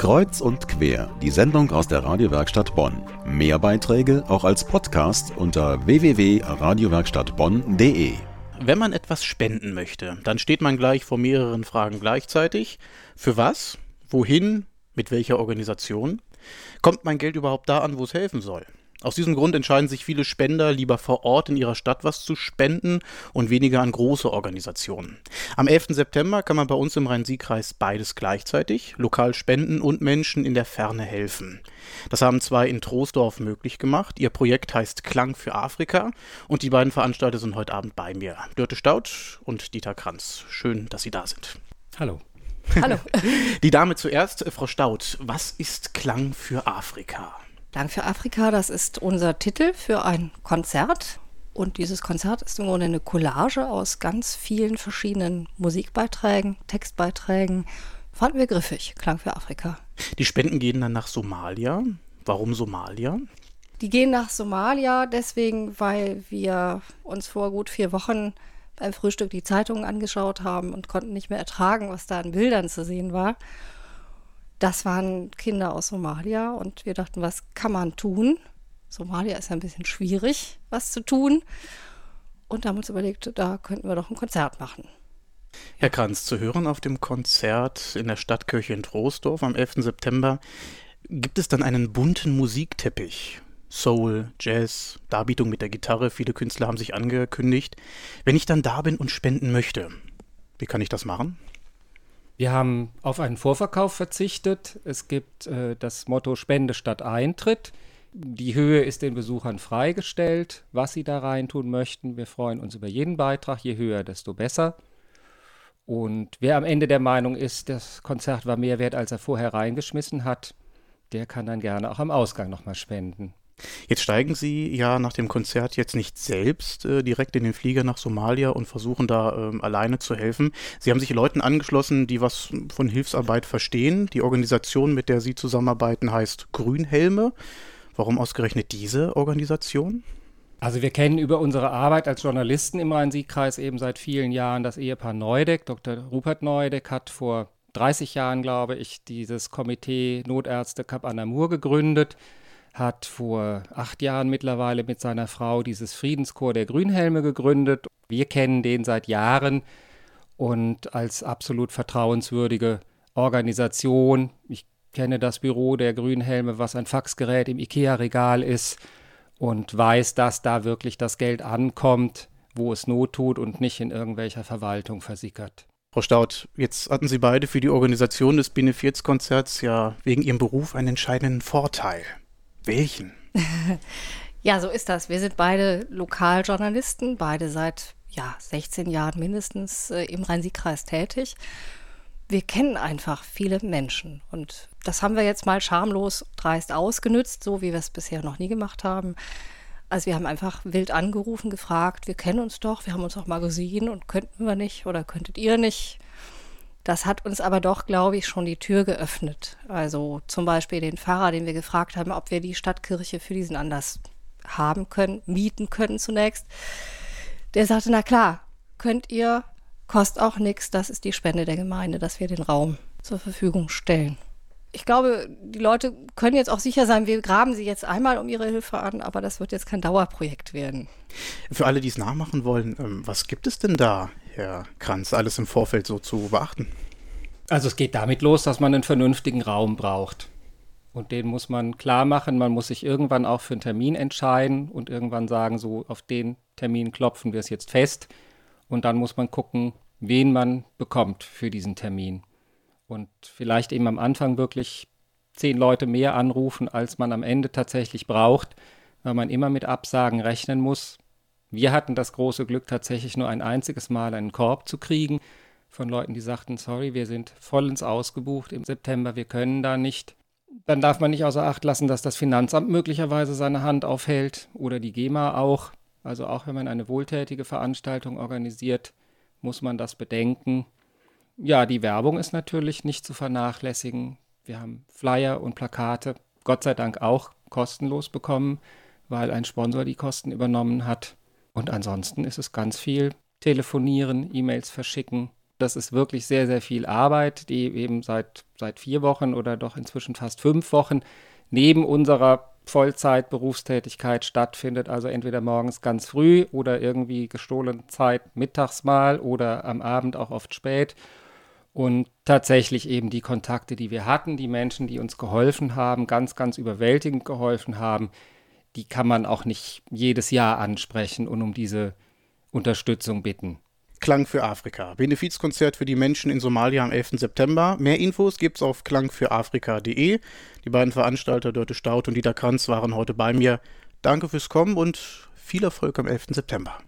Kreuz und quer, die Sendung aus der Radiowerkstatt Bonn. Mehr Beiträge auch als Podcast unter www.radiowerkstattbonn.de. Wenn man etwas spenden möchte, dann steht man gleich vor mehreren Fragen gleichzeitig. Für was? Wohin? Mit welcher Organisation? Kommt mein Geld überhaupt da an, wo es helfen soll? Aus diesem Grund entscheiden sich viele Spender lieber vor Ort in ihrer Stadt was zu spenden und weniger an große Organisationen. Am 11. September kann man bei uns im Rhein-Sieg-Kreis beides gleichzeitig, lokal spenden und Menschen in der Ferne helfen. Das haben zwei in Troisdorf möglich gemacht. Ihr Projekt heißt Klang für Afrika und die beiden Veranstalter sind heute Abend bei mir. Dörte Staud und Dieter Kranz. Schön, dass Sie da sind. Hallo. Hallo. Die Dame zuerst, Frau Staud. Was ist Klang für Afrika? Dank für Afrika, das ist unser Titel für ein Konzert. Und dieses Konzert ist im Grunde eine Collage aus ganz vielen verschiedenen Musikbeiträgen, Textbeiträgen. Fanden wir griffig, Klang für Afrika. Die Spenden gehen dann nach Somalia. Warum Somalia? Die gehen nach Somalia deswegen, weil wir uns vor gut vier Wochen beim Frühstück die Zeitungen angeschaut haben und konnten nicht mehr ertragen, was da an Bildern zu sehen war. Das waren Kinder aus Somalia und wir dachten, was kann man tun? Somalia ist ein bisschen schwierig, was zu tun. Und haben uns überlegt, da könnten wir doch ein Konzert machen. Herr Kranz, zu hören auf dem Konzert in der Stadtkirche in Troisdorf am 11. September gibt es dann einen bunten Musikteppich. Soul, Jazz, Darbietung mit der Gitarre, viele Künstler haben sich angekündigt. Wenn ich dann da bin und spenden möchte, wie kann ich das machen? Wir haben auf einen Vorverkauf verzichtet. Es gibt äh, das Motto Spende statt Eintritt. Die Höhe ist den Besuchern freigestellt, was sie da reintun möchten. Wir freuen uns über jeden Beitrag. Je höher, desto besser. Und wer am Ende der Meinung ist, das Konzert war mehr wert, als er vorher reingeschmissen hat, der kann dann gerne auch am Ausgang nochmal spenden. Jetzt steigen Sie ja nach dem Konzert jetzt nicht selbst äh, direkt in den Flieger nach Somalia und versuchen da ähm, alleine zu helfen. Sie haben sich Leuten angeschlossen, die was von Hilfsarbeit verstehen. Die Organisation, mit der Sie zusammenarbeiten, heißt Grünhelme. Warum ausgerechnet diese Organisation? Also wir kennen über unsere Arbeit als Journalisten im Rhein-Sieg-Kreis eben seit vielen Jahren das Ehepaar Neudeck. Dr. Rupert Neudeck hat vor 30 Jahren, glaube ich, dieses Komitee Notärzte Kap Anamur gegründet hat vor acht Jahren mittlerweile mit seiner Frau dieses Friedenschor der Grünhelme gegründet. Wir kennen den seit Jahren und als absolut vertrauenswürdige Organisation. Ich kenne das Büro der Grünhelme, was ein Faxgerät im IKEA-Regal ist und weiß, dass da wirklich das Geld ankommt, wo es Not tut und nicht in irgendwelcher Verwaltung versickert. Frau Staud, jetzt hatten Sie beide für die Organisation des Benefizkonzerts ja wegen Ihrem Beruf einen entscheidenden Vorteil. Welchen? ja, so ist das. Wir sind beide Lokaljournalisten, beide seit ja, 16 Jahren mindestens äh, im Rhein-Sieg-Kreis tätig. Wir kennen einfach viele Menschen und das haben wir jetzt mal schamlos dreist ausgenützt, so wie wir es bisher noch nie gemacht haben. Also wir haben einfach wild angerufen, gefragt, wir kennen uns doch, wir haben uns auch mal gesehen und könnten wir nicht oder könntet ihr nicht? Das hat uns aber doch, glaube ich, schon die Tür geöffnet. Also zum Beispiel den Pfarrer, den wir gefragt haben, ob wir die Stadtkirche für diesen Anlass haben können, mieten können zunächst. Der sagte, na klar, könnt ihr, kostet auch nichts, das ist die Spende der Gemeinde, dass wir den Raum zur Verfügung stellen. Ich glaube, die Leute können jetzt auch sicher sein, wir graben sie jetzt einmal um ihre Hilfe an, aber das wird jetzt kein Dauerprojekt werden. Für alle, die es nachmachen wollen, ähm, was gibt es denn da Herr Kranz, alles im Vorfeld so zu beachten? Also es geht damit los, dass man einen vernünftigen Raum braucht. Und den muss man klar machen. Man muss sich irgendwann auch für einen Termin entscheiden und irgendwann sagen, so auf den Termin klopfen wir es jetzt fest. Und dann muss man gucken, wen man bekommt für diesen Termin. Und vielleicht eben am Anfang wirklich zehn Leute mehr anrufen, als man am Ende tatsächlich braucht, weil man immer mit Absagen rechnen muss, wir hatten das große Glück, tatsächlich nur ein einziges Mal einen Korb zu kriegen von Leuten, die sagten, sorry, wir sind vollends ausgebucht im September, wir können da nicht. Dann darf man nicht außer Acht lassen, dass das Finanzamt möglicherweise seine Hand aufhält oder die GEMA auch. Also auch wenn man eine wohltätige Veranstaltung organisiert, muss man das bedenken. Ja, die Werbung ist natürlich nicht zu vernachlässigen. Wir haben Flyer und Plakate, Gott sei Dank auch kostenlos bekommen, weil ein Sponsor die Kosten übernommen hat. Und ansonsten ist es ganz viel telefonieren, E-Mails verschicken, Das ist wirklich sehr, sehr viel Arbeit, die eben seit, seit vier Wochen oder doch inzwischen fast fünf Wochen neben unserer Vollzeit-Berufstätigkeit stattfindet. Also entweder morgens ganz früh oder irgendwie gestohlene Zeit mittags mal oder am Abend auch oft spät. Und tatsächlich eben die Kontakte, die wir hatten, die Menschen, die uns geholfen haben, ganz, ganz überwältigend geholfen haben, die kann man auch nicht jedes Jahr ansprechen und um diese Unterstützung bitten. Klang für Afrika. Benefizkonzert für die Menschen in Somalia am 11. September. Mehr Infos gibt's auf klangfürafrika.de. Die beiden Veranstalter Dörte Staud und Dieter Kranz waren heute bei mir. Danke fürs Kommen und viel Erfolg am 11. September.